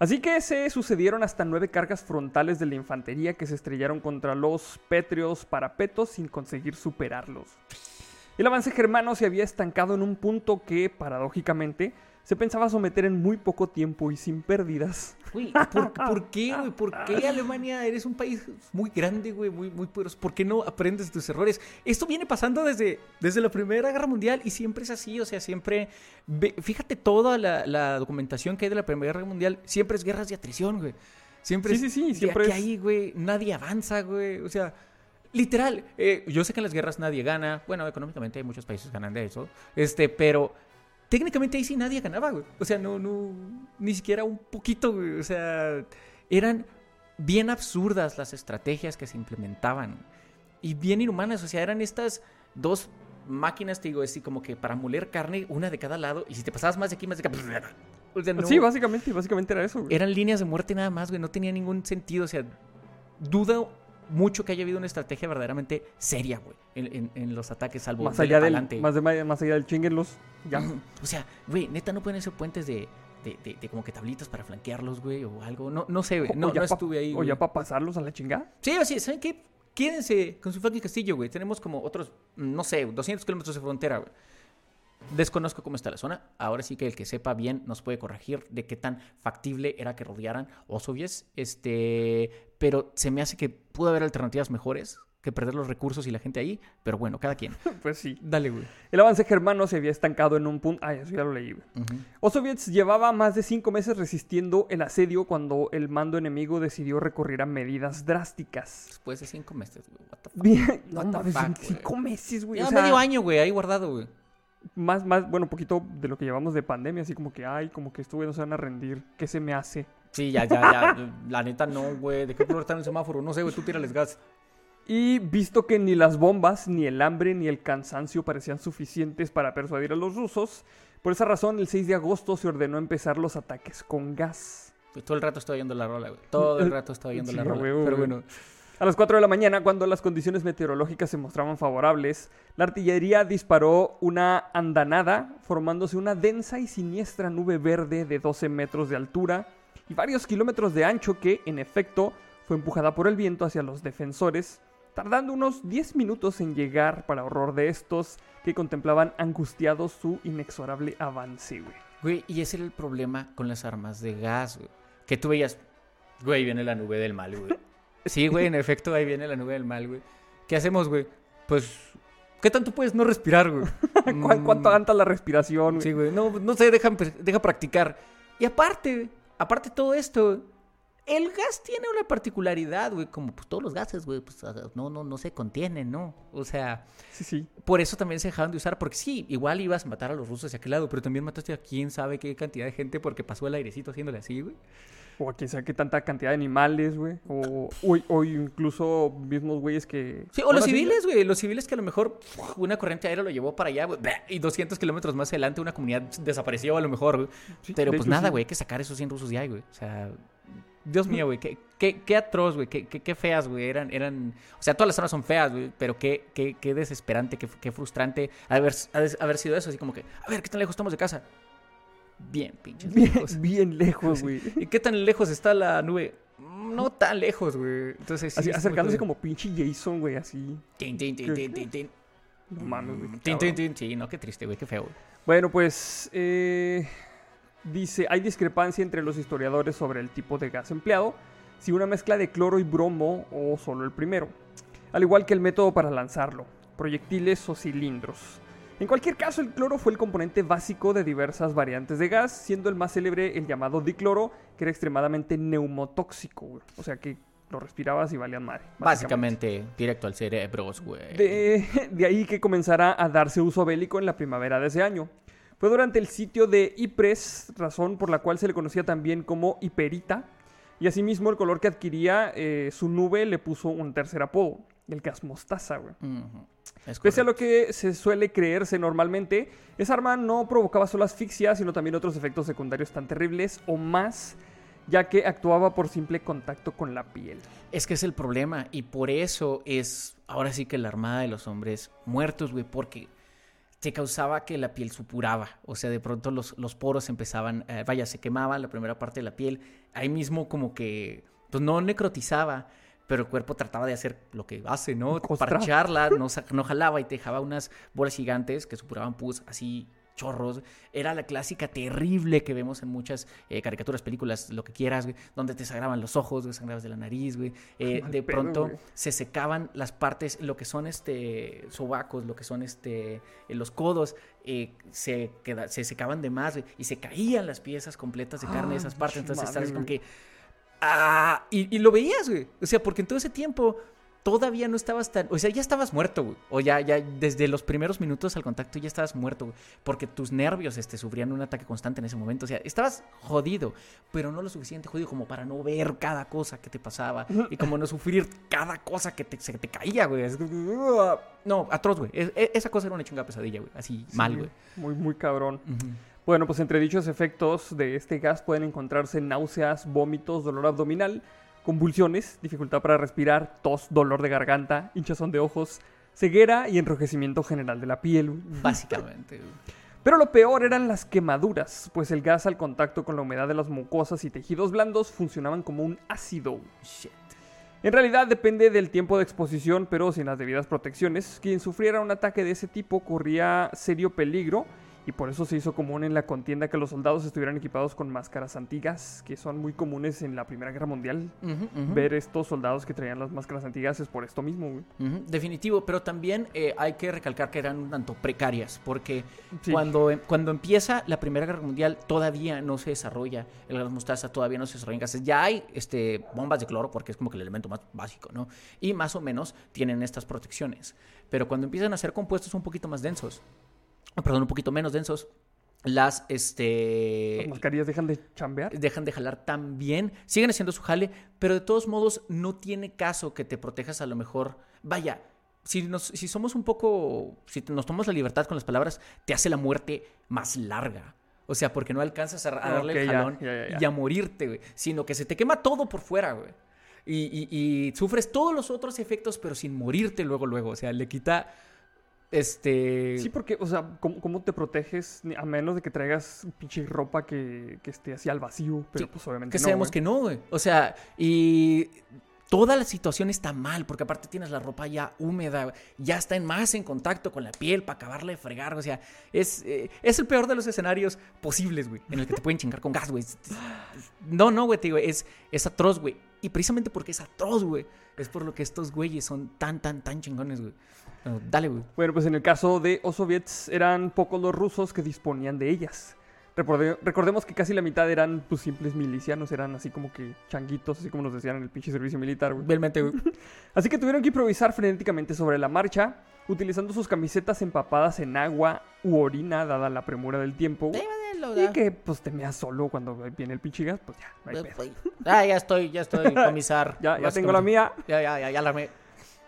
Speaker 1: Así que se sucedieron hasta nueve cargas frontales de la infantería que se estrellaron contra los pétreos parapetos sin conseguir superarlos. El avance germano se había estancado en un punto que, paradójicamente, se pensaba someter en muy poco tiempo y sin pérdidas.
Speaker 2: Güey, <laughs> ¿por, por qué, güey? ¿Por qué Alemania? Eres un país muy grande, güey, muy, muy poderoso. ¿Por qué no aprendes de tus errores? Esto viene pasando desde, desde la Primera Guerra Mundial y siempre es así, o sea, siempre... ve- fíjate toda la, la documentación que hay de la Primera Guerra Mundial, siempre es guerras de atrición, güey. Siempre
Speaker 1: Sí,
Speaker 2: es
Speaker 1: sí, sí, siempre es-
Speaker 2: a ahí, güey, nadie avanza, güey, o sea... Literal, eh, yo sé que en las guerras nadie gana. Bueno, económicamente muchos países ganan de eso. Este, pero técnicamente ahí sí nadie ganaba, güey. O sea, no, no, ni siquiera un poquito, güey. O sea, eran bien absurdas las estrategias que se implementaban. Y bien inhumanas. O sea, eran estas dos máquinas, te digo, así como que para moler carne, una de cada lado. Y si te pasabas más de aquí, más de acá. <laughs> O sea, no,
Speaker 1: Sí, básicamente, básicamente era eso. güey.
Speaker 2: eran líneas de muerte nada más, güey. No tenía ningún sentido. O sea, dudo mucho que haya habido una estrategia verdaderamente seria, güey, en, en- en los ataques, salvo
Speaker 1: más, allá del,
Speaker 2: pa'lante.
Speaker 1: más, de- más allá del chinguenlos. Ya.
Speaker 2: O sea, güey, neta no pueden ser puentes de, de, de- de como que tablitas para flanquearlos, güey, o algo. No, no sé, güey. No, no estuve ahí,
Speaker 1: O ya para pasarlos a la chingada.
Speaker 2: Sí, o sí, ¿saben qué? Quédense con su fucking castillo, güey. Tenemos como otros, no sé, 200 kilómetros de frontera, güey. Desconozco cómo está la zona. Ahora sí que el que sepa bien nos puede corregir de qué tan factible era que rodearan Osovies. Este, pero se me hace que pudo haber alternativas mejores que perder los recursos y la gente ahí. Pero bueno, cada quien. <laughs>
Speaker 1: Pues sí.
Speaker 2: Dale, güey.
Speaker 1: El avance germano se había estancado en un punto. Ay, eso ya lo leí, güey. Osoviets llevaba más de cinco meses resistiendo el asedio cuando el mando enemigo decidió recurrir a medidas drásticas.
Speaker 2: Después de cinco meses, güey. What the fuck.
Speaker 1: Bien, no
Speaker 2: What the fuck,
Speaker 1: cinco meses, güey.
Speaker 2: Ya
Speaker 1: o sea,
Speaker 2: medio año, güey, ahí guardado, güey.
Speaker 1: Más, más, bueno, poquito de lo que llevamos de pandemia, así como que, ay, como que estos güeyes no se van a rendir. ¿Qué se me hace?
Speaker 2: Sí, ya, ya, ya. La neta no, güey. ¿De qué color está en el semáforo? No sé, güey. Tú tírales gas.
Speaker 1: Y visto que ni las bombas, ni el hambre, ni el cansancio parecían suficientes para persuadir a los rusos, por esa razón el 6 de agosto se ordenó empezar los ataques con gas.
Speaker 2: Pues todo el rato estaba oyendo la rola, güey. Todo el rato estaba oyendo
Speaker 1: Sí,
Speaker 2: la rola.
Speaker 1: huevo,
Speaker 2: Pero
Speaker 1: güey.
Speaker 2: bueno.
Speaker 1: A las 4 de la mañana, cuando las condiciones meteorológicas se mostraban favorables, la artillería disparó una andanada, formándose una densa y siniestra nube verde de 12 metros de altura y varios kilómetros de ancho que, en efecto, fue empujada por el viento hacia los defensores, tardando unos 10 minutos en llegar para horror de estos que contemplaban angustiados su inexorable avance, güey.
Speaker 2: Güey, y ese era el problema con las armas de gas, güey. Que tú veías, güey, viene la nube del mal, güey. Sí, güey, en efecto, ahí viene la nube del mal, güey. ¿Qué hacemos, güey? Pues, ¿qué tanto puedes no respirar, güey? <laughs>
Speaker 1: ¿Cuán- ¿Cuánto
Speaker 2: Mm,
Speaker 1: aguanta la respiración? güey?
Speaker 2: Sí, güey. No, no sé, deja, deja practicar. Y aparte, aparte de todo esto, el gas tiene una particularidad, güey. Como pues todos los gases, güey. Pues no, no, no se contienen, ¿no? O sea,
Speaker 1: sí, sí.
Speaker 2: por eso también se dejaron de usar. Porque sí, igual ibas a matar a los rusos de aquel lado, pero también mataste a quién sabe qué cantidad de gente porque pasó el airecito haciéndole así, güey.
Speaker 1: O a quién sabe qué tanta cantidad de animales, güey. O, o, o incluso mismos güeyes que...
Speaker 2: Sí, o los civiles, güey. Los civiles que a lo mejor uf, una corriente aérea lo llevó para allá, güey. Y 200 kilómetros más adelante una comunidad desapareció a lo mejor, güey.
Speaker 1: sí,
Speaker 2: Pero pues
Speaker 1: hecho,
Speaker 2: nada,
Speaker 1: sí.
Speaker 2: güey, hay que sacar esos 100 rusos ya, güey. O sea, Dios mío, güey, qué, qué, qué atroz, güey, qué, qué, qué feas, güey. Eran, eran, o sea, todas las zonas son feas, güey, pero qué, qué, qué desesperante, qué, qué frustrante haber, haber sido eso. Así como que, a ver, ¿qué tan lejos estamos de casa? Bien, pinches
Speaker 1: Bien,
Speaker 2: lejos.
Speaker 1: bien lejos, güey.
Speaker 2: ¿Y qué tan lejos está la nube? No tan lejos, güey. Entonces, sí,
Speaker 1: Así, acercándose como pinche Jason, güey, así.
Speaker 2: Tin, tin, tin, tin, tin, tin.
Speaker 1: No mames, güey. qué
Speaker 2: Tin, tin, tin. Sí, no, qué triste, güey, qué feo.
Speaker 1: Bueno, pues eh, dice, hay discrepancia entre los historiadores sobre el tipo de gas empleado, si una mezcla de cloro y bromo o solo el primero, al igual que el método para lanzarlo, proyectiles o cilindros. En cualquier caso, el cloro fue el componente básico de diversas variantes de gas, siendo el más célebre el llamado dicloro, que era extremadamente neumotóxico, güey. o sea que lo respirabas y valían madre.
Speaker 2: Básicamente, directo al cerebro, güey.
Speaker 1: De, <laughs> de ahí que comenzara a darse uso bélico en la primavera de ese año. Fue durante el sitio de Ypres, razón por la cual se le conocía también como Hiperita, y asimismo el color que adquiría eh, su nube le puso un tercer apodo, el gas mostaza, güey.
Speaker 2: Es
Speaker 1: Pese a lo que se suele creerse normalmente, esa arma no provocaba solo asfixia, sino también otros efectos secundarios tan terribles o más, ya que actuaba por simple contacto con la piel.
Speaker 2: Es que es el problema y por eso es ahora sí que la armada de los hombres muertos, güey, porque te causaba que la piel supuraba, o sea, de pronto los, los poros empezaban, eh, vaya, se quemaba la primera parte de la piel, ahí mismo como que, pues no necrotizaba, pero el cuerpo trataba de hacer lo que hace, ¿no? Parcharla, no, jalaba y te dejaba unas bolas gigantes que supuraban pus así chorros. Era la clásica terrible que vemos en muchas eh, caricaturas, películas, lo que quieras, güey, donde te sangraban los ojos, güey, sangrabas de la nariz, güey. Eh, de
Speaker 1: pedo,
Speaker 2: pronto
Speaker 1: güey.
Speaker 2: se secaban las partes, lo que son este sobacos, lo que son este eh, los codos, eh, se, queda- se secaban de más güey, y se caían las piezas completas de carne de esas partes. Entonces estás
Speaker 1: güey.
Speaker 2: que. Ah, y, y lo veías, güey. O sea, porque en todo ese tiempo todavía no estabas tan. O sea, ya estabas muerto, güey. O ya, ya desde los primeros minutos al contacto ya estabas muerto, güey. Porque tus nervios este, sufrían un ataque constante en ese momento. O sea, estabas jodido, pero no lo suficiente jodido como para no ver cada cosa que te pasaba y como no sufrir cada cosa que te, se te caía, güey. No, atroz, güey. Es- es- esa cosa era una chingada pesadilla, güey. Así, mal, güey.
Speaker 1: Muy, muy cabrón.
Speaker 2: Ujú.
Speaker 1: Bueno, pues entre dichos efectos de este gas pueden encontrarse náuseas, vómitos, dolor abdominal, convulsiones, dificultad para respirar, tos, dolor de garganta, hinchazón de ojos, ceguera y enrojecimiento general de la piel. <laughs>
Speaker 2: Básicamente.
Speaker 1: Pero lo peor eran las quemaduras, pues el gas al contacto con la humedad de las mucosas y tejidos blandos funcionaban como un ácido.
Speaker 2: Shit.
Speaker 1: En realidad depende del tiempo de exposición, pero sin las debidas protecciones, quien sufriera un ataque de ese tipo corría serio peligro y por eso se hizo común en la contienda que los soldados estuvieran equipados con máscaras antigas, que son muy comunes en la Primera Guerra Mundial. Ver estos soldados que traían las máscaras antigas es por esto mismo, güey.
Speaker 2: Definitivo, pero también eh, hay que recalcar que eran un tanto precarias, porque
Speaker 1: Sí.
Speaker 2: cuando, cuando empieza la Primera Guerra Mundial todavía no se desarrolla el gas mostaza, todavía no se desarrollan gases. Ya hay este, bombas de cloro, porque es como que el elemento más básico, ¿no? Y más o menos tienen estas protecciones. Pero cuando empiezan a ser compuestos un poquito más densos, perdón, un poquito menos densos, las, este...
Speaker 1: Las mascarillas dejan de chambear.
Speaker 2: dejan de jalar tan bien, siguen haciendo su jale, pero de todos modos no tiene caso que te protejas a lo mejor. Vaya, si, nos, si somos un poco, si nos tomamos la libertad con las palabras, te hace la muerte más larga. O sea, porque no alcanzas a, a darle el jalón
Speaker 1: ya, ya, ya.
Speaker 2: y a morirte, güey. Sino que se te quema todo por fuera, güey. Y, y- y sufres todos los otros efectos, pero sin morirte luego, luego. O sea, le quita. Este.
Speaker 1: Sí, porque, o sea, ¿cómo, cómo te proteges? A menos de que traigas pinche ropa que, que esté así al vacío, pero
Speaker 2: Sí,
Speaker 1: pues obviamente
Speaker 2: Que
Speaker 1: no,
Speaker 2: sabemos que no, güey. O sea, y toda la situación está mal, porque aparte tienes la ropa ya húmeda, ya está en más en contacto con la piel para acabarla de fregar. O sea, es, eh, es el peor de los escenarios posibles, güey, en el que te pueden chingar con gas, güey. No, no, güey, te digo, es, es atroz, güey. Y precisamente porque es atroz, güey, es por lo que estos güeyes son tan, tan, tan chingones, güey. Dale, güey.
Speaker 1: Bueno, pues en el caso de los soviets eran pocos los rusos que disponían de ellas. Recorde- recordemos que casi la mitad eran pues simples milicianos, eran así como que changuitos, así como nos decían en el pinche servicio militar, güey.
Speaker 2: Realmente, güey. <laughs>
Speaker 1: Así que tuvieron que improvisar frenéticamente sobre la marcha, utilizando sus camisetas empapadas en agua u orina, dada la premura del tiempo. Y que pues te meas solo cuando viene el pinche gas, pues ya, no hay pedo.
Speaker 2: Ah, ya estoy, ya estoy, <laughs> comisar.
Speaker 1: Ya, ya tengo la mía.
Speaker 2: Ya, ya, ya, ya la armé.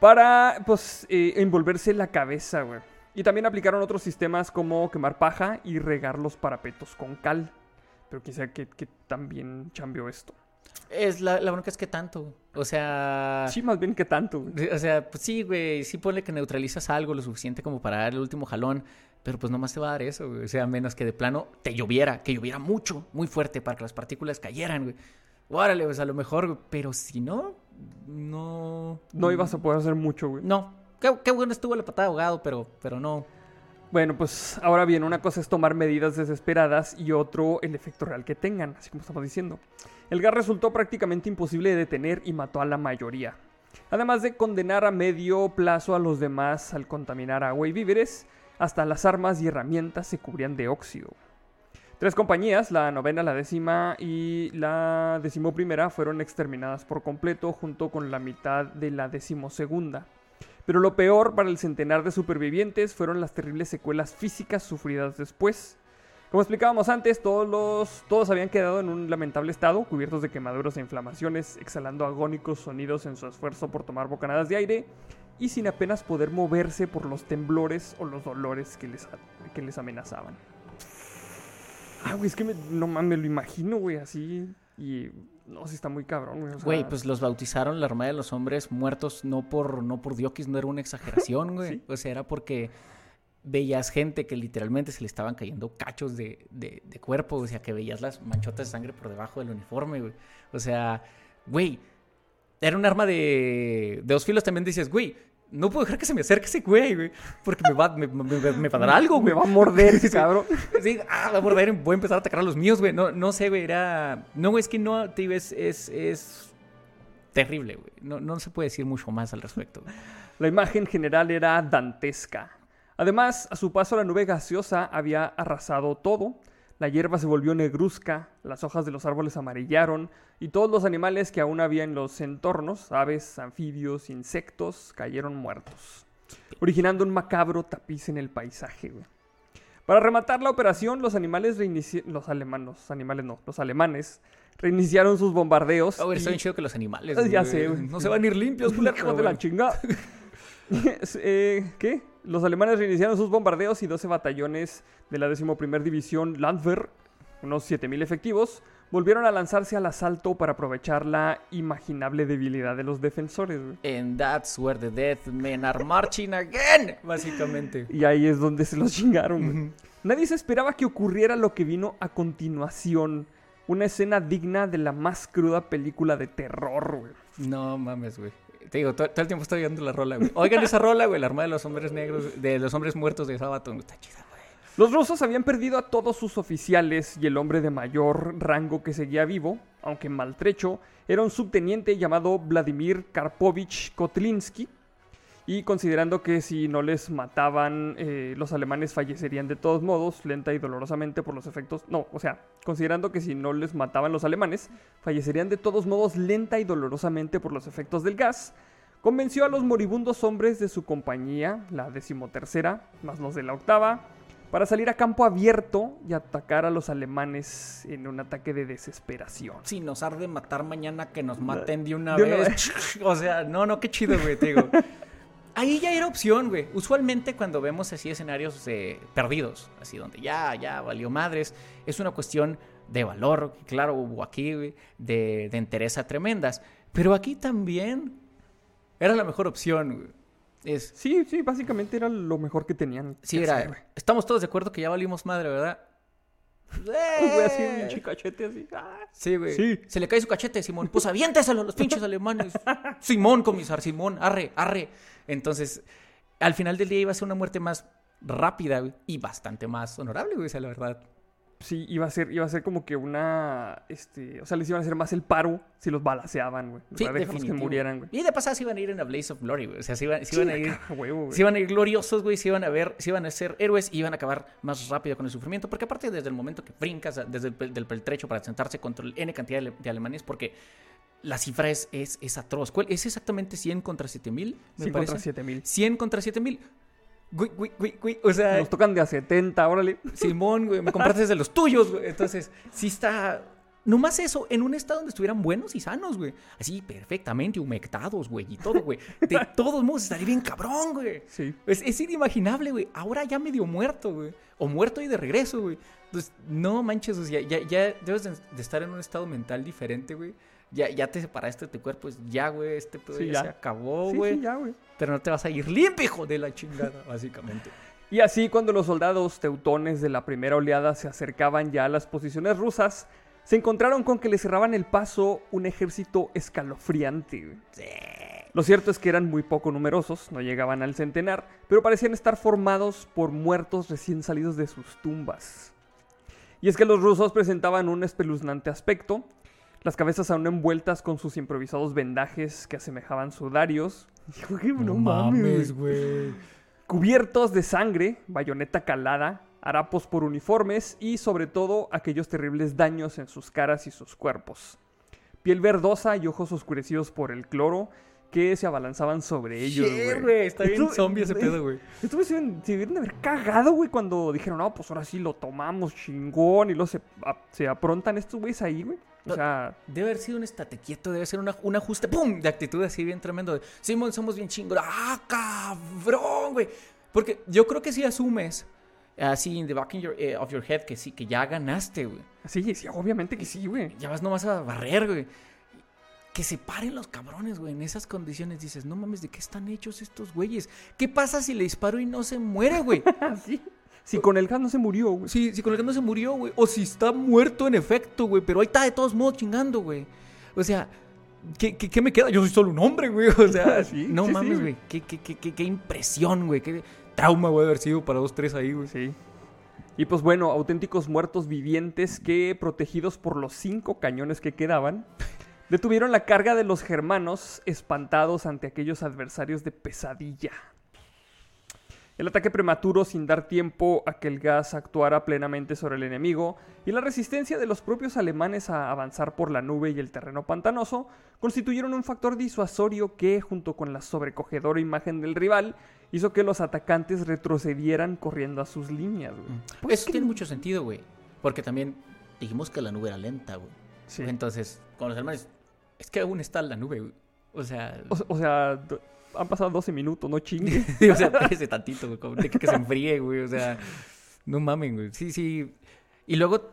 Speaker 1: para pues eh, envolverse la cabeza, güey. Y también aplicaron otros sistemas como quemar paja y regar los parapetos con cal. Pero sabe que, que también cambió esto.
Speaker 2: Es la, la bronca es que tanto. O sea.
Speaker 1: Sí, más bien que tanto.
Speaker 2: O sea, pues sí, güey. Sí ponle que neutralizas algo lo suficiente como para dar el último jalón. Pero pues nomás te va a dar eso, güey. O sea, menos que de plano te lloviera. Que lloviera mucho, muy fuerte para que las partículas cayeran, güey. Órale, pues a lo mejor. güey, Pero si no, no.
Speaker 1: No ibas a poder hacer mucho, güey.
Speaker 2: No. Qué, bueno estuvo la patada de ahogado, pero, pero no.
Speaker 1: Bueno, pues ahora bien, una cosa es tomar medidas desesperadas y otro el efecto real que tengan, así como estamos diciendo. El gas resultó prácticamente imposible de detener y mató a la mayoría. Además de condenar a medio plazo a los demás al contaminar agua y víveres, hasta las armas y herramientas se cubrían de óxido. Tres compañías, la novena, la décima y la decimoprimera, fueron exterminadas por completo junto con la mitad de la decimosegunda. Pero lo peor para el centenar de supervivientes fueron las terribles secuelas físicas sufridas después. Como explicábamos antes, todos, los, todos habían quedado en un lamentable estado, cubiertos de quemaduras e inflamaciones, exhalando agónicos sonidos en su esfuerzo por tomar bocanadas de aire y sin apenas poder moverse por los temblores o los dolores que les, que les amenazaban. Ah, güey, es que no mames, lo imagino, güey, así. Y no, sí está muy cabrón, güey. o sea,
Speaker 2: Güey, pues los bautizaron la Armada de los Hombres Muertos no por, no por diokis, no era una exageración, <laughs> güey.
Speaker 1: Sí.
Speaker 2: O sea, era porque veías gente que literalmente se le estaban cayendo cachos de, de, de cuerpo, o sea, que veías las manchotas de sangre por debajo del uniforme, güey. O sea, güey, era un arma de, de dos filos, también dices, güey, no puedo dejar que se me acerque ese güey, güey, porque me va, me, me- me- me va a dar algo,
Speaker 1: me va a morder <laughs> ese cabrón.
Speaker 2: Sí, ah, va a morder, voy a empezar a atacar a los míos, güey. No, no sé, güey, era... No, güey, es que no, te es, es, es terrible, güey. No, no se puede decir mucho más al respecto. güey.
Speaker 1: La imagen general era dantesca. Además, a su paso la nube gaseosa había arrasado todo. La hierba se volvió negruzca, las hojas de los árboles amarillaron y todos los animales que aún había en los entornos, aves, anfibios, insectos, cayeron muertos, originando un macabro tapiz en el paisaje. güey. Para rematar la operación, los animales los alemanes, los animales no, los alemanes reiniciaron sus bombardeos.
Speaker 2: Güey,
Speaker 1: y-
Speaker 2: está bien chido que los animales, <laughs>
Speaker 1: Ya
Speaker 2: güey,
Speaker 1: sé, güey.
Speaker 2: No se van a ir limpios, culero,
Speaker 1: de la chingada. <laughs> <laughs> Eh, ¿Qué? Los alemanes reiniciaron sus bombardeos y 12 batallones de la 11 División Landwehr, unos 7.000 efectivos, volvieron a lanzarse al asalto para aprovechar la imaginable debilidad de los defensores.
Speaker 2: And that's where the dead men are marching again, básicamente.
Speaker 1: Y ahí es donde se los chingaron. Nadie se esperaba que ocurriera lo que vino a continuación. Una escena digna de la más cruda película de terror, güey.
Speaker 2: No mames, güey. Te digo, todo, el tiempo estoy viendo la rola, güey. Oigan esa rola, güey, la arma de los hombres negros, de los hombres muertos de Sabaton. Está chida, güey.
Speaker 1: Los rusos habían perdido a todos sus oficiales y el hombre de mayor rango que seguía vivo, aunque maltrecho, era un subteniente llamado Vladimir Karpovich Kotlinsky. Y considerando que si no les mataban, eh, los alemanes fallecerían de todos modos, lenta y dolorosamente por los efectos. No, o sea, considerando que si no les mataban los alemanes, fallecerían de todos modos lenta y dolorosamente por los efectos del gas, convenció a los moribundos hombres de su compañía, la decimotercera, más los de la octava, para salir a campo abierto y atacar a los alemanes en un ataque de desesperación.
Speaker 2: Si nos arde matar mañana, que nos maten de una
Speaker 1: De una
Speaker 2: vez. <laughs> o sea, no, no, qué chido, güey, te digo. <laughs> Ahí ya era opción, güey. Usualmente cuando vemos así escenarios eh, perdidos, así donde ya, ya valió madres, es una cuestión de valor, claro, hubo aquí, güey, de, de entereza tremendas. Pero aquí también era la mejor opción, güey. Es,
Speaker 1: Sí, sí, básicamente era lo mejor que tenían.
Speaker 2: sí,
Speaker 1: que
Speaker 2: era,
Speaker 1: hacer,
Speaker 2: estamos todos de acuerdo que ya valimos madre, ¿verdad?
Speaker 1: Güey, así un
Speaker 2: ¡Eh!
Speaker 1: chicachete así. ah.
Speaker 2: Sí, güey.
Speaker 1: Sí.
Speaker 2: Se le cae su cachete, Simón. Pues aviénteselo a los pinches alemanes. <laughs> Simón, comisar, Simón, arre, arre. Entonces, al final del día iba a ser una muerte más rápida, güey, y bastante más honorable, güey, o sea, la verdad.
Speaker 1: Sí, iba a ser, iba a ser como que una, este, o sea, les iban a hacer más el paro si los balaceaban, güey.
Speaker 2: Sí,
Speaker 1: dejarlos que
Speaker 2: definitivo.
Speaker 1: murieran, güey.
Speaker 2: Y de pasada se iban a ir en a Blaze of Glory, güey. O sea, se iban, se iban a ir... <laughs>
Speaker 1: Huevo, güey.
Speaker 2: Se iban a ir gloriosos, güey, se iban a ver, se iban a ser héroes y iban a acabar más rápido con el sufrimiento. Porque aparte, desde el momento que brincas desde el del peltrecho para sentarse contra el N cantidad de alemanes, porque la cifra es, es, es atroz. ¿Cuál- Es exactamente 100 contra 7000, me
Speaker 1: 100
Speaker 2: parece.
Speaker 1: contra 7000.
Speaker 2: 100 contra 7000. Güey, güey, güey, güey. O sea,
Speaker 1: Nos tocan de a 70, órale.
Speaker 2: Simón, güey, me compraste desde los tuyos, güey. Entonces, sí está. Nomás eso, en un estado donde estuvieran buenos y sanos, güey. Así, perfectamente humectados, güey, y todo, güey. De <laughs> todos modos, estaría bien cabrón, güey.
Speaker 1: Sí.
Speaker 2: Es, es inimaginable, güey. Ahora ya medio muerto, güey. O muerto y de regreso, güey. Entonces, no manches, o sea, ya, ya debes de, de estar en un estado mental diferente, güey. Ya, ya te separaste de tu cuerpo, pues ya, güey, este pedo
Speaker 1: Sí,
Speaker 2: ya,
Speaker 1: ya.
Speaker 2: se acabó,
Speaker 1: Sí,
Speaker 2: güey.
Speaker 1: sí, ya, güey.
Speaker 2: Pero no te vas a ir limpio, hijo de la chingada, <laughs> básicamente.
Speaker 1: Y así, cuando los soldados teutones de la primera oleada se acercaban ya a las posiciones rusas, se encontraron con que le cerraban el paso un ejército escalofriante. güey. Lo cierto es que eran muy poco numerosos, no llegaban al centenar, pero parecían estar formados por muertos recién salidos de sus tumbas. Y es que los rusos presentaban un espeluznante aspecto, las cabezas aún envueltas con sus improvisados vendajes que asemejaban sudarios. <laughs> no, mames, güey cubiertos de sangre, bayoneta calada, harapos por uniformes y sobre todo aquellos terribles daños en sus caras y sus cuerpos. Piel verdosa y ojos oscurecidos por el cloro que se abalanzaban sobre ellos, güey.
Speaker 2: está bien
Speaker 1: Esto-
Speaker 2: zombie ese pedo, güey.
Speaker 1: Esto deben- se debieron de haber cagado, güey, cuando dijeron, no, pues ahora sí lo tomamos chingón y luego se, a- se aprontan estos güeyes ahí, güey. O sea,
Speaker 2: Debe haber sido un estate quieto, debe ser una- un ajuste, ¡pum! De actitud así bien tremendo. de, Simón, somos bien chingos. ¡Ah, cabrón, güey! Porque yo creo que si asumes, así, in the back in your- eh, of your head, que sí, que ya ganaste, güey.
Speaker 1: sí, sí, obviamente que sí, güey.
Speaker 2: Ya vas nomás a barrer, güey. Que se paren los cabrones, güey. En esas condiciones dices, no mames, ¿de qué están hechos estos güeyes? ¿Qué pasa si le disparo y no se muere, güey? <laughs>
Speaker 1: Sí. Si con el gas no se murió, güey.
Speaker 2: Si, si con el que no se murió, güey. O si está muerto en efecto, güey. Pero ahí está de todos modos chingando, güey. O sea, ¿qué, qué, qué me queda? Yo soy solo un hombre, güey. O sea, <laughs>
Speaker 1: Sí,
Speaker 2: no
Speaker 1: sí,
Speaker 2: mames,
Speaker 1: güey.
Speaker 2: güey. ¿Qué, qué, qué, qué, qué impresión, güey. Qué trauma, güey, haber sido para dos, tres ahí, güey.
Speaker 1: Sí. Y pues bueno, auténticos muertos vivientes que, protegidos por los cinco cañones que quedaban, <laughs> detuvieron la carga de los germanos, espantados ante aquellos adversarios de pesadilla. El ataque prematuro sin dar tiempo a que el gas actuara plenamente sobre el enemigo y la resistencia de los propios alemanes a avanzar por la nube y el terreno pantanoso constituyeron un factor disuasorio que, junto con la sobrecogedora imagen del rival, hizo que los atacantes retrocedieran corriendo a sus líneas. güey. Pues
Speaker 2: Eso
Speaker 1: que-
Speaker 2: tiene mucho sentido, güey. Porque también dijimos que la nube era lenta, güey.
Speaker 1: Sí.
Speaker 2: Entonces, con los alemanes, es que aún está la nube, güey. O sea,
Speaker 1: O, o sea, han pasado 12 minutos, no chingue. <laughs>
Speaker 2: o sea, <laughs> espérese tantito, güey. que, que se enfríe, güey. O sea, no mamen, güey. Sí, sí. Y luego,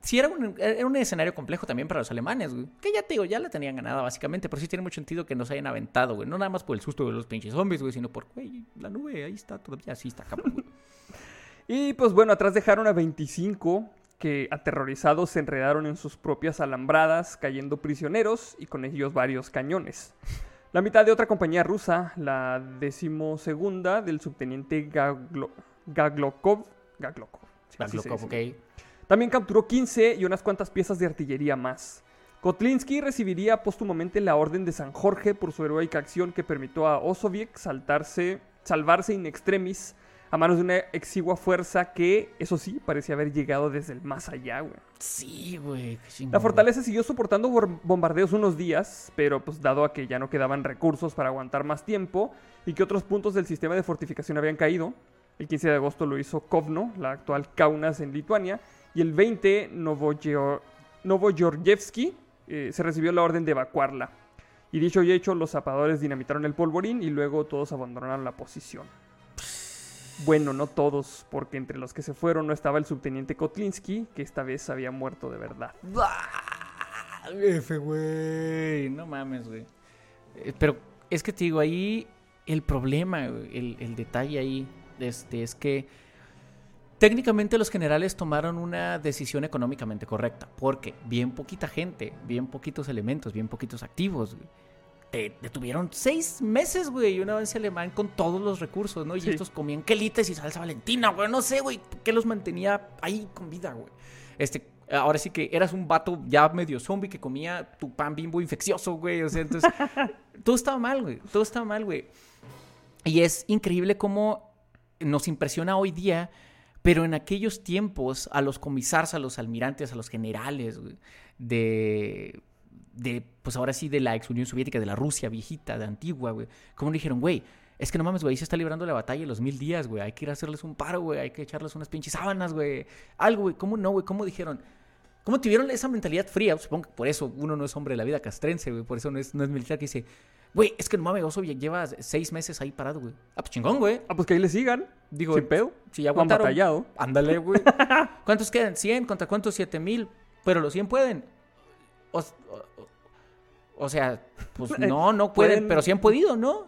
Speaker 2: sí era un, era un escenario complejo también para los alemanes, güey. Que ya te digo, ya la tenían ganada básicamente. Pero sí tiene mucho sentido que nos hayan aventado, güey. No nada más por el susto de los pinches zombies, güey. Sino por, güey, la nube ahí está todavía. Sí está cabrón, güey. <laughs>
Speaker 1: Y pues bueno, atrás dejaron a 25 que aterrorizados se enredaron en sus propias alambradas, cayendo prisioneros y con ellos varios cañones. La mitad de otra compañía rusa, la decimosegunda del subteniente Gaglo- Gaglokov, sí. También capturó 15 y unas cuantas piezas de artillería más. Kotlinsky recibiría póstumamente la Orden de San Jorge por su heroica acción que permitió a Osoviec saltarse, salvarse in extremis a manos de una exigua fuerza que, eso sí, parecía haber llegado desde el más allá, güey.
Speaker 2: Sí, güey.
Speaker 1: La fortaleza siguió soportando bombardeos unos días, pero pues dado a que ya no quedaban recursos para aguantar más tiempo y que otros puntos del sistema de fortificación habían caído, el 15 de agosto lo hizo Kovno, la actual Kaunas en Lituania, y el 20 Novoyo- Novoyorjevsky eh, se recibió la orden de evacuarla. Y dicho y hecho, los zapadores dinamitaron el polvorín y luego todos abandonaron la posición. Bueno, no todos, porque entre los que se fueron no estaba el subteniente Kotlinsky, que esta vez había muerto de verdad.
Speaker 2: F, güey. No mames, güey. Eh, Pero es que te digo, ahí el problema, el detalle ahí este, es que técnicamente los generales tomaron una decisión económicamente correcta. Porque bien poquita gente, bien poquitos elementos, bien poquitos activos, güey. Te detuvieron seis meses, güey, y un avance alemán con todos los recursos, ¿no? Y
Speaker 1: Sí.
Speaker 2: estos comían quelites y salsa valentina, güey. No sé, güey, qué los mantenía ahí con vida, güey. Este, ahora sí que eras un vato ya medio zombie que comía tu pan bimbo infeccioso, güey. O sea, entonces, <laughs> todo estaba mal, güey. Todo estaba mal, güey. Y es increíble cómo nos impresiona hoy día, pero en aquellos tiempos a los comisarios, a los almirantes, a los generales, güey, de, de, pues ahora sí, de la ex Unión Soviética, de la Rusia viejita, de antigua, güey, como dijeron, güey, es que no mames, güey, ahí se está librando la batalla de los mil días, güey, hay que ir a hacerles un paro, güey, hay que echarles unas pinches sábanas, güey, algo, güey, ¿cómo no, güey? ¿Cómo dijeron? ¿Cómo tuvieron esa mentalidad fría? Supongo que por eso uno no es hombre de la vida castrense, güey, por eso no es, no es militar que dice, güey, es que no mames, Oso lleva seis meses ahí parado, güey. Ah, pues chingón, güey.
Speaker 1: Ah, pues que ahí le sigan.
Speaker 2: Digo,
Speaker 1: sin pedo.
Speaker 2: Si ya
Speaker 1: No han
Speaker 2: aguantaron.
Speaker 1: batallado.
Speaker 2: Ándale, güey. <laughs> ¿Cuántos quedan? ¿100? ¿Contra cuántos? ¿7 mil? Pero los 100 pueden. O, o- o sea, pues <laughs> no, no pueden,
Speaker 1: Pueden-
Speaker 2: pero sí han podido, ¿no?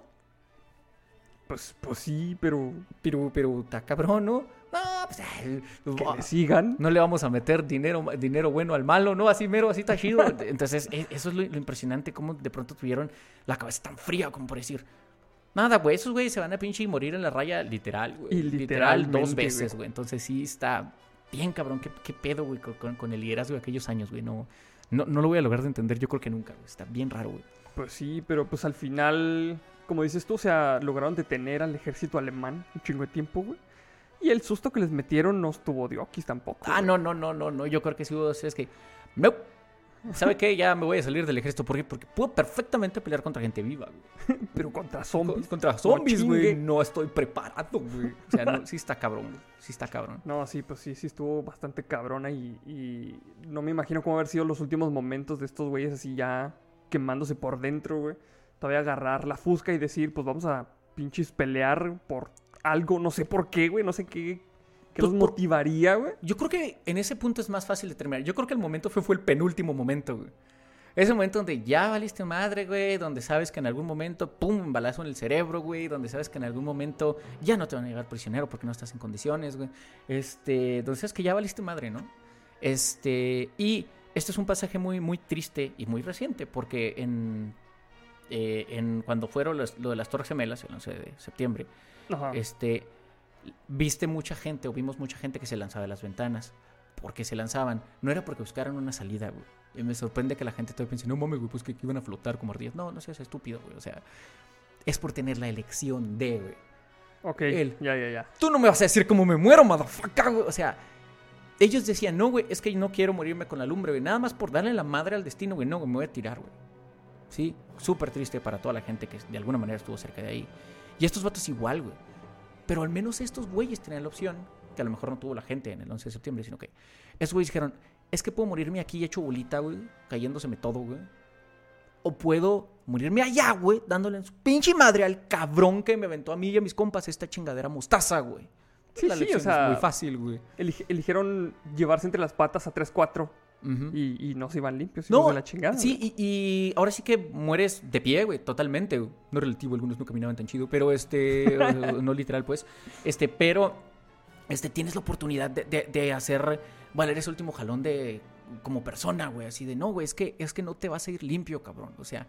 Speaker 1: Pues, pues sí, pero
Speaker 2: Pero, pero, está cabrón, ¿no? No, pues,
Speaker 1: que
Speaker 2: ah,
Speaker 1: le sigan.
Speaker 2: no le vamos a meter dinero, dinero bueno al malo, ¿no? Así mero, así está chido. <laughs> Entonces, e- eso es lo, lo impresionante, cómo de pronto tuvieron la cabeza tan fría como por decir... Nada, güey, esos güeyes se van a pinche y morir en la raya literal, güey.
Speaker 1: Y
Speaker 2: Literal dos veces,
Speaker 1: güey.
Speaker 2: Entonces sí está bien cabrón. ¿Qué, qué pedo, güey, con el liderazgo de aquellos años, güey? No, no, no lo voy a lograr de entender, yo creo que nunca, güey. Está bien raro, güey.
Speaker 1: Pues sí, pero pues al final, como dices tú, o sea, lograron detener al ejército alemán un chingo de tiempo, güey. Y el susto que les metieron no estuvo de okis tampoco.
Speaker 2: Ah,
Speaker 1: güey.
Speaker 2: no, no, no, no, no. Yo creo que sí hubo dos, es que... No. ¿Sabe qué? Ya me voy a salir del ejército. ¿Por qué? Porque puedo perfectamente pelear contra gente viva, güey. <laughs>
Speaker 1: Pero contra zombies.
Speaker 2: Contra zombies, güey. No estoy preparado, güey. O sea, no, sí está cabrón, güey. Sí está cabrón.
Speaker 1: No, sí, pues sí, sí estuvo bastante cabrona y, y no me imagino cómo haber sido los últimos momentos de estos güeyes así ya quemándose por dentro, güey. Todavía agarrar la fusca y decir, pues vamos a pinches pelear por algo, no sé por qué, güey, no sé qué, qué
Speaker 2: Pues
Speaker 1: los
Speaker 2: por-
Speaker 1: motivaría, güey.
Speaker 2: Yo creo que en ese punto es más fácil de terminar. Yo creo que el momento fue, fue el penúltimo momento, güey. Ese momento donde ya valiste madre, güey, donde sabes que en algún momento, pum, un balazo en el cerebro, güey, donde sabes que en algún momento ya no te van a llevar prisionero porque no estás en condiciones, güey. Este, donde sabes que ya valiste madre, ¿no? Este, y este es un pasaje muy, muy triste y muy reciente porque en, eh, en cuando fueron los- lo de las Torres Gemelas, el 11 de septiembre,
Speaker 1: Ajá.
Speaker 2: este, viste mucha gente o vimos mucha gente que se lanzaba de las ventanas. Porque se lanzaban. No era porque buscaran una salida, güey. Y me sorprende que la gente todavía piense, no mames, güey, pues que iban a flotar como ardillas. No, no seas estúpido, güey. O sea, es por tener la elección de, güey.
Speaker 1: ok,
Speaker 2: él.
Speaker 1: ya, ya, ya.
Speaker 2: Tú no me vas a decir cómo me muero, motherfucker, güey. O sea, ellos decían, no, güey, es que no quiero morirme con la lumbre, güey. Nada más por darle la madre al destino, güey. No, güey, me voy a tirar, güey. Sí, súper triste para toda la gente que de alguna manera estuvo cerca de ahí. Y estos vatos igual, güey. Pero al menos estos güeyes tenían la opción, que a lo mejor no tuvo la gente en el 11 de septiembre, sino que esos güeyes dijeron, es que puedo morirme aquí hecho bolita, güey, cayéndoseme todo, güey. O puedo morirme allá, güey, dándole en su pinche madre al cabrón que me aventó a mí y a mis compas esta chingadera mostaza, güey.
Speaker 1: Sí,
Speaker 2: la
Speaker 1: sí, o
Speaker 2: lección
Speaker 1: sea-
Speaker 2: es muy fácil, güey.
Speaker 1: Eligieron llevarse entre las patas a 3-4 Y, y no se iban limpios,
Speaker 2: No,
Speaker 1: de la chingada.
Speaker 2: sí, y, y ahora sí que mueres de pie, güey, totalmente. No relativo, algunos no caminaban tan chido, pero este, <laughs> no literal, pues. Este, pero, este, tienes la oportunidad de, de- de hacer valer ese último jalón de, como persona, güey, así de, no, güey, es que, es que no te vas a ir limpio, cabrón. O sea,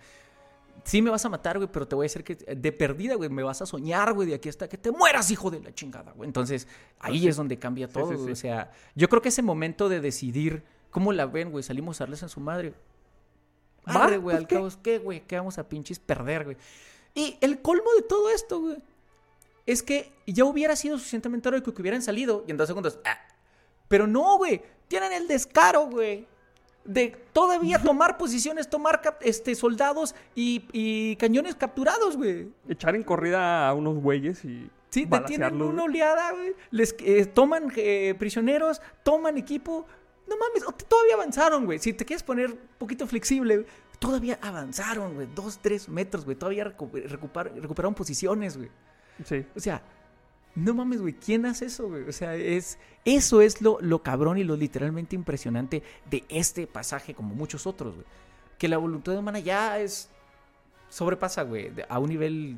Speaker 2: sí me vas a matar, güey, pero te voy a decir que de perdida, güey, me vas a soñar, güey, de aquí hasta que te mueras, hijo de la chingada, güey. Entonces, ahí
Speaker 1: Pues sí.
Speaker 2: es donde cambia todo,
Speaker 1: sí.
Speaker 2: O sea, yo creo que ese momento de decidir cómo la ven, güey, salimos a darles en su madre.
Speaker 1: Va,
Speaker 2: Arre, güey,
Speaker 1: pues,
Speaker 2: al
Speaker 1: ¿qué?
Speaker 2: cabo, que, güey, ¿qué vamos a pinches perder, güey? Y el colmo de todo esto, güey, es que ya hubiera sido suficientemente heroico que hubieran salido y en dos segundos, ah. Pero no, güey, tienen el descaro, güey, de todavía <laughs> tomar posiciones, tomar este, soldados y, y cañones capturados, güey.
Speaker 1: Echar en corrida a unos güeyes y
Speaker 2: Sí, detienen una oleada, güey. Les eh, toman eh, prisioneros, toman equipo. No mames, todavía avanzaron, güey. Si te quieres poner un poquito flexible, güey, todavía avanzaron, güey. Dos, tres metros, güey. Todavía recu- recupar- recuperaron posiciones, güey.
Speaker 1: Sí.
Speaker 2: O sea, no mames, güey. ¿Quién hace eso, güey? O sea, es, eso es lo, lo cabrón y lo literalmente impresionante de este pasaje, como muchos otros, güey. Que la voluntad humana ya es. sobrepasa, güey, a un nivel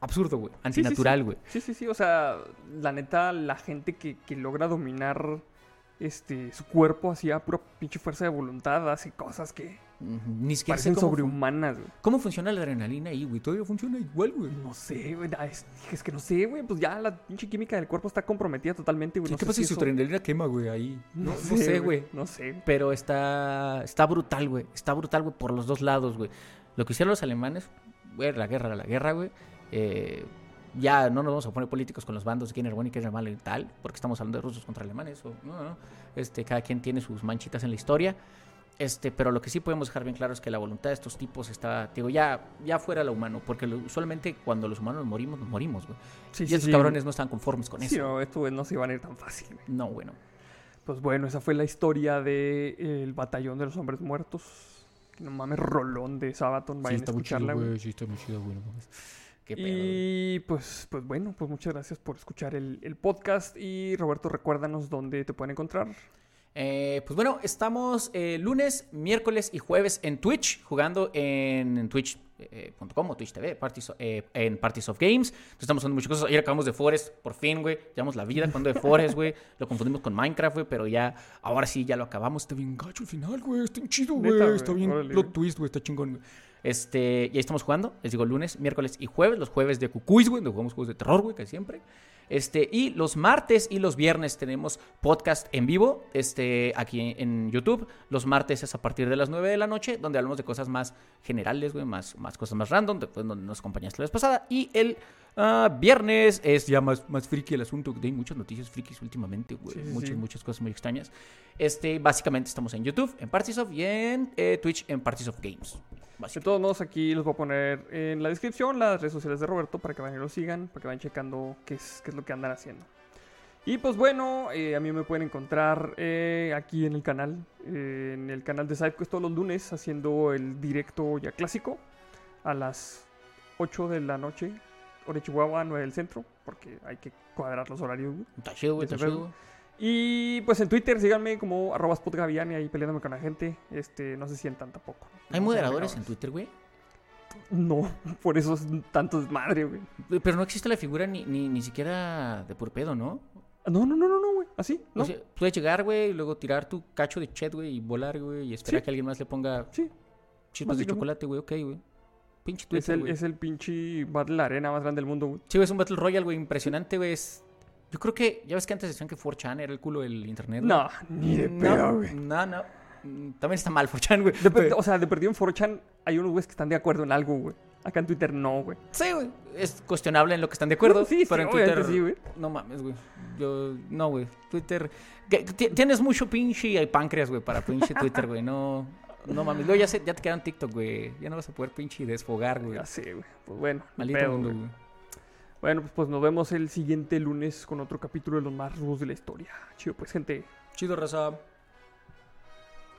Speaker 2: absurdo, güey.
Speaker 1: Sí, sí, sí.
Speaker 2: Antinatural, güey.
Speaker 1: Sí, sí, sí. O sea, la neta, la gente que, que logra dominar este su cuerpo así a pura pinche fuerza de voluntad hace cosas que
Speaker 2: Ni siquiera
Speaker 1: parecen
Speaker 2: cómo,
Speaker 1: sobrehumanas, güey.
Speaker 2: cómo funciona la adrenalina ahí, güey. Todavía funciona igual, güey.
Speaker 1: No sé, güey. Es, es que no sé, güey. Pues ya la pinche química del cuerpo está comprometida totalmente, güey. No
Speaker 2: ¿Qué
Speaker 1: sé
Speaker 2: pasa si su
Speaker 1: eso-
Speaker 2: adrenalina quema, güey, ahí? No, no
Speaker 1: sé,
Speaker 2: sé, güey.
Speaker 1: No sé.
Speaker 2: Pero está, está brutal, güey. Está brutal, güey, por los dos lados, güey. Lo que hicieron los alemanes, güey, la guerra, la guerra, güey. Eh, ya no nos vamos a poner políticos con los bandos de quién era bueno y quién era malo y tal, porque estamos hablando de rusos contra alemanes. O, no, no. Este, cada quien tiene sus manchitas en la historia. Este, pero lo que sí podemos dejar bien claro es que la voluntad de estos tipos está, digo, ya, ya fuera lo humano, porque lo- usualmente cuando los humanos morimos, nos morimos, güey.
Speaker 1: Sí,
Speaker 2: y
Speaker 1: sí,
Speaker 2: esos
Speaker 1: sí.
Speaker 2: cabrones no están conformes con
Speaker 1: Sí,
Speaker 2: eso.
Speaker 1: no, esto güey, no se iban a ir tan fácil, güey.
Speaker 2: No, bueno.
Speaker 1: Pues bueno, esa fue la historia del batallón de los hombres muertos. Que no mames, rolón de Sabaton. Vayan a escucharla, güey.
Speaker 2: Sí, está muy chido, güey. no mames. Qué pedo, güey.
Speaker 1: Y pues, pues bueno, pues muchas gracias por escuchar el, el podcast. Y Roberto, recuérdanos dónde te pueden encontrar.
Speaker 2: Eh, pues bueno, estamos eh, lunes, miércoles y jueves en Twitch, jugando en twitch.com o Twitch TV, Parties, eh, en Parties of Games. Entonces estamos haciendo muchas cosas. Ayer acabamos de Forest, por fin, güey. Llevamos la vida jugando de Forest, güey. <laughs> Lo confundimos con Minecraft, güey, pero ya, ahora sí, ya lo acabamos. Está bien gacho al final, güey. Está bien chido, güey. Está bien plot twist, güey. Está chingón, güey. Este, y ahí estamos jugando, les digo, lunes, miércoles y jueves. Los jueves de Cucuis, güey, donde jugamos juegos de terror, güey, casi siempre. Este, y los martes y los viernes tenemos podcast en vivo, este, aquí en YouTube. Los martes es a partir de las 9 de la noche, donde hablamos de cosas más generales, güey, más, más cosas más random, después donde nos acompañaste la vez pasada. Y el ah, viernes es ya más, más friki el asunto, hay muchas noticias frikis últimamente, güey,
Speaker 1: Sí, sí,
Speaker 2: muchas,
Speaker 1: sí.
Speaker 2: muchas cosas muy extrañas. Este, básicamente estamos en YouTube, en Partisoft y en eh, Twitch en Partisoft Games.
Speaker 1: De todos modos, aquí les voy a poner en la descripción las redes sociales de Roberto para que vayan y lo sigan, para que vayan checando qué es, qué es lo que andan haciendo. Y pues bueno, eh, a mí me pueden encontrar eh, aquí en el canal, eh, en el canal de SideQuest todos los lunes, haciendo el directo ya clásico a las 8 de la noche, hora Chihuahua, 9 del centro, porque hay que cuadrar los horarios.
Speaker 2: Está chido, está chido.
Speaker 1: Y pues en Twitter síganme como arroba spotgaviani ahí peleándome con la gente. Este, no se sientan tampoco.
Speaker 2: ¿Hay
Speaker 1: No
Speaker 2: moderadores en. Twitter, güey?
Speaker 1: No, <laughs> por eso es tanto desmadre, güey.
Speaker 2: Pero no existe la figura ni, ni, ni siquiera de puro pedo, ¿no?
Speaker 1: No, no, no, no, no, güey. Así, ¿no?
Speaker 2: O sea, puedes llegar, güey, y luego tirar tu cacho de chat, güey, y volar, güey, y esperar
Speaker 1: Sí.
Speaker 2: que alguien más le ponga
Speaker 1: sí.
Speaker 2: chispas de chocolate, güey, ok, güey. Pinche
Speaker 1: Es
Speaker 2: Twitter,
Speaker 1: el,
Speaker 2: güey.
Speaker 1: es el pinche Battle Arena más grande del mundo, güey.
Speaker 2: Sí, güey, es un Battle Royale, güey, impresionante, güey. es- Yo creo que, ya ves que antes decían que 4chan era el culo del internet, güey.
Speaker 1: No, ni de pedo, güey.
Speaker 2: No, no. También está mal 4chan, güey.
Speaker 1: De per-
Speaker 2: Pero-
Speaker 1: o sea, de perdido en 4chan hay unos güeyes que están de acuerdo en algo, güey. Acá en Twitter no, güey.
Speaker 2: Sí, güey. Es cuestionable en lo que están de acuerdo.
Speaker 1: Sí, sí,
Speaker 2: pero en Twitter.
Speaker 1: sí, güey.
Speaker 2: No mames, güey. Yo. No, güey. Twitter. Tienes mucho pinche y páncreas, güey, para pinche Twitter, güey. No. No mames. Luego ya, se, ya te quedan TikTok, güey. Ya no vas a poder pinche desfogar, güey.
Speaker 1: Ya sé, güey. Pues bueno,
Speaker 2: Maldito mundo, güey.
Speaker 1: Bueno, pues, pues nos vemos el siguiente lunes con otro capítulo de los más rudos de la historia. Chido, pues, gente.
Speaker 2: Chido, raza.